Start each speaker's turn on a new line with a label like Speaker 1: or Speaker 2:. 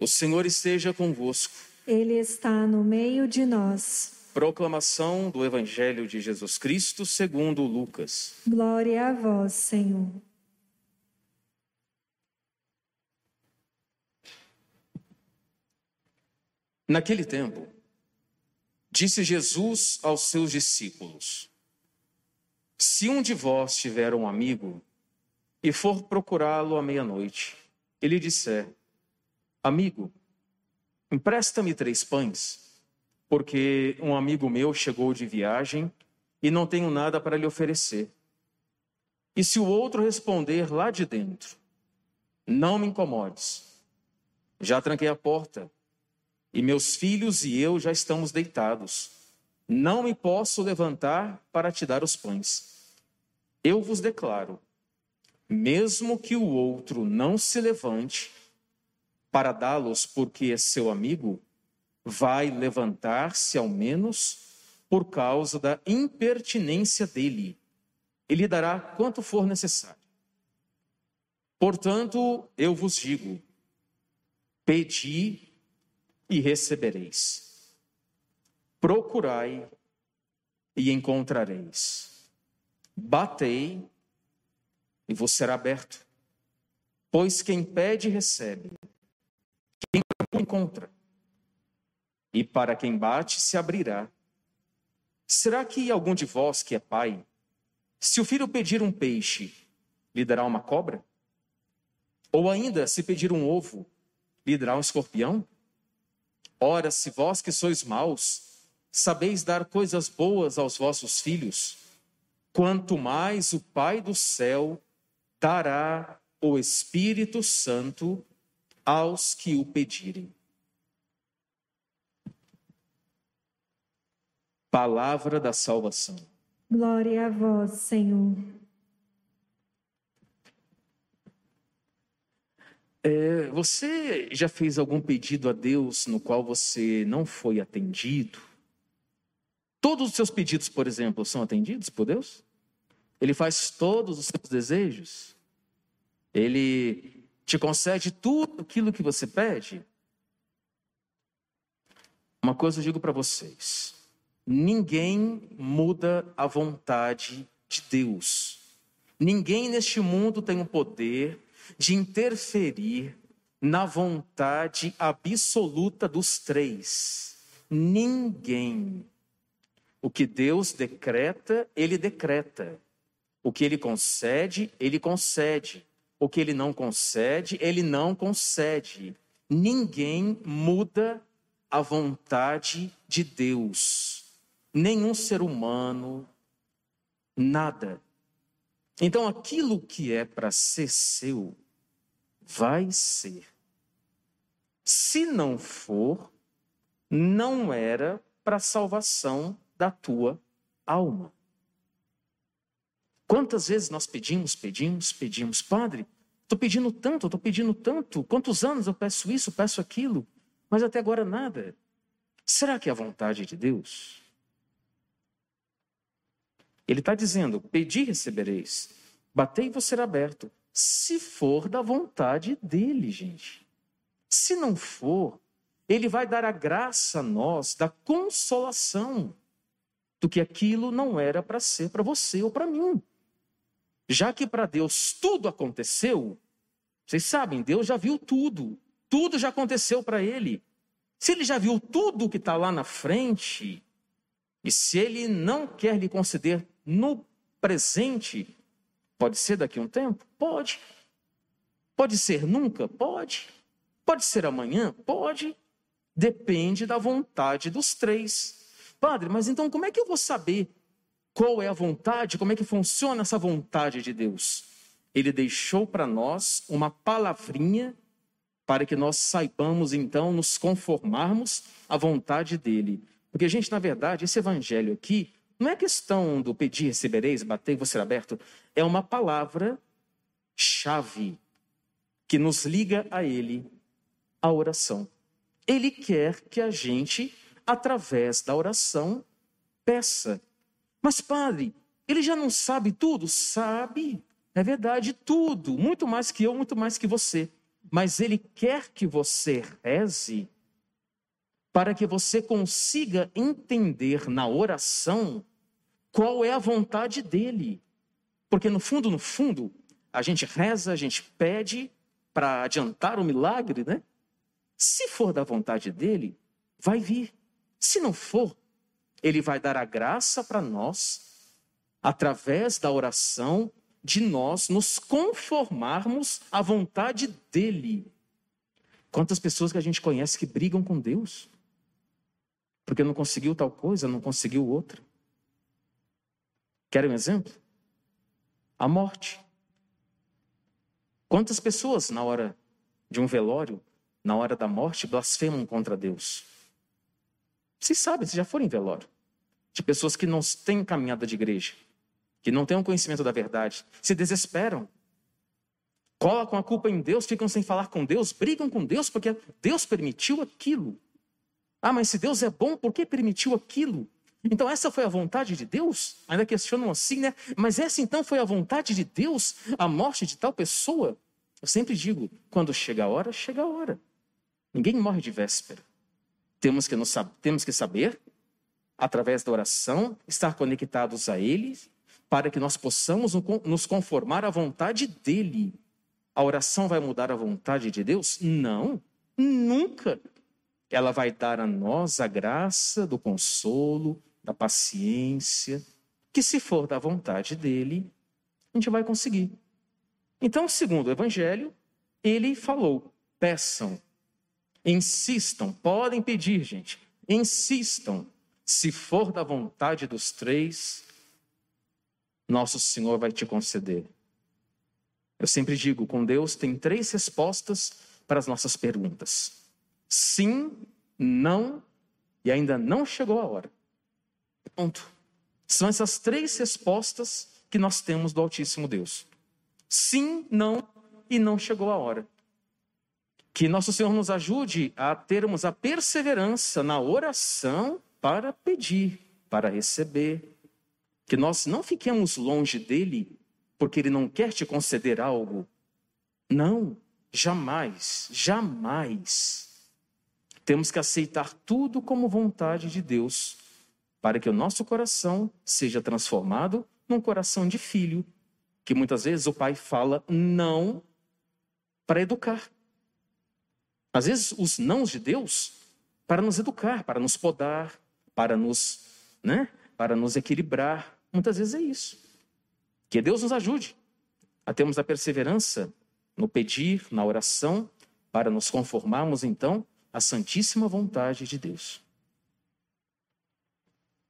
Speaker 1: O Senhor esteja convosco.
Speaker 2: Ele está no meio de nós.
Speaker 1: Proclamação do Evangelho de Jesus Cristo segundo Lucas.
Speaker 2: Glória a vós, Senhor.
Speaker 1: Naquele tempo, disse Jesus aos seus discípulos: Se um de vós tiver um amigo e for procurá-lo à meia-noite, ele disser: Amigo, empresta-me três pães, porque um amigo meu chegou de viagem e não tenho nada para lhe oferecer. E se o outro responder lá de dentro: Não me incomodes, já tranquei a porta e meus filhos e eu já estamos deitados. Não me posso levantar para te dar os pães. Eu vos declaro: mesmo que o outro não se levante, para dá-los porque é seu amigo, vai levantar-se ao menos por causa da impertinência dele. Ele dará quanto for necessário. Portanto, eu vos digo: pedi e recebereis, procurai e encontrareis, batei e vos será aberto. Pois quem pede, recebe encontra. E para quem bate, se abrirá. Será que algum de vós que é pai, se o filho pedir um peixe, lhe dará uma cobra? Ou ainda, se pedir um ovo, lhe dará um escorpião? Ora, se vós que sois maus, sabeis dar coisas boas aos vossos filhos, quanto mais o Pai do céu dará o Espírito Santo aos que o pedirem. Palavra da salvação.
Speaker 2: Glória a vós, Senhor.
Speaker 1: É, você já fez algum pedido a Deus no qual você não foi atendido? Todos os seus pedidos, por exemplo, são atendidos por Deus? Ele faz todos os seus desejos? Ele te concede tudo aquilo que você pede? Uma coisa eu digo para vocês: ninguém muda a vontade de Deus. Ninguém neste mundo tem o poder de interferir na vontade absoluta dos três. Ninguém. O que Deus decreta, Ele decreta. O que Ele concede, Ele concede. O que ele não concede, ele não concede. Ninguém muda a vontade de Deus. Nenhum ser humano, nada. Então aquilo que é para ser seu, vai ser. Se não for, não era para salvação da tua alma. Quantas vezes nós pedimos, pedimos, pedimos, Padre, estou pedindo tanto, estou pedindo tanto, quantos anos eu peço isso, peço aquilo, mas até agora nada. Será que é a vontade de Deus? Ele está dizendo: pedi e recebereis, batei e será aberto, se for da vontade dele, gente. Se não for, ele vai dar a graça a nós da consolação do que aquilo não era para ser para você ou para mim. Já que para Deus tudo aconteceu, vocês sabem, Deus já viu tudo. Tudo já aconteceu para ele. Se ele já viu tudo que está lá na frente, e se ele não quer lhe conceder no presente, pode ser daqui a um tempo? Pode. Pode ser nunca? Pode. Pode ser amanhã? Pode. Depende da vontade dos três. Padre, mas então como é que eu vou saber qual é a vontade, como é que funciona essa vontade de Deus? Ele deixou para nós uma palavrinha para que nós saibamos então nos conformarmos à vontade dele. Porque, gente, na verdade, esse evangelho aqui não é questão do pedir, recebereis, bater e você ser aberto. É uma palavra chave que nos liga a ele, a oração. Ele quer que a gente, através da oração, peça. Mas, padre, ele já não sabe tudo? Sabe. É verdade, tudo. Muito mais que eu, muito mais que você. mas Ele quer que você reze para que você consiga entender na oração qual é a vontade dele. Porque no fundo, no fundo, a gente reza, a gente pede para adiantar o milagre, né? Se for da vontade dele, vai vir. Se não for, ele vai dar a graça para nós, através da oração, de nós nos conformarmos à vontade dele. Quantas pessoas que a gente conhece que brigam com Deus? Porque não conseguiu tal coisa, não conseguiu outra. Querem um exemplo? A morte. Quantas pessoas, na hora de um velório, na hora da morte, blasfemam contra Deus? Vocês sabem, vocês já foram em velório. De pessoas que não têm caminhada de igreja, que não têm um conhecimento da verdade, se desesperam, colocam a culpa em Deus, ficam sem falar com Deus, brigam com Deus porque Deus permitiu aquilo. Ah, mas se Deus é bom, por que permitiu aquilo? Então, essa foi a vontade de Deus? Ainda questionam assim, né? Mas essa então foi a vontade de Deus, a morte de tal pessoa? Eu sempre digo: quando chega a hora, chega a hora. Ninguém morre de véspera. Temos que, nos, temos que saber, através da oração, estar conectados a Ele, para que nós possamos nos conformar à vontade dEle. A oração vai mudar a vontade de Deus? Não, nunca. Ela vai dar a nós a graça do consolo, da paciência, que se for da vontade dele, a gente vai conseguir. Então, segundo o Evangelho, ele falou: peçam, insistam, podem pedir, gente, insistam, se for da vontade dos três, nosso Senhor vai te conceder. Eu sempre digo: com Deus tem três respostas para as nossas perguntas: sim, não e ainda não chegou a hora. Ponto. São essas três respostas que nós temos do Altíssimo Deus. Sim, não e não chegou a hora. Que nosso Senhor nos ajude a termos a perseverança na oração para pedir, para receber. Que nós não fiquemos longe dele porque ele não quer te conceder algo. Não, jamais, jamais. Temos que aceitar tudo como vontade de Deus para que o nosso coração seja transformado num coração de filho, que muitas vezes o pai fala não para educar. Às vezes os nãos de Deus para nos educar, para nos podar, para nos, né, para nos equilibrar. Muitas vezes é isso. Que Deus nos ajude a termos a perseverança no pedir, na oração, para nos conformarmos então à santíssima vontade de Deus.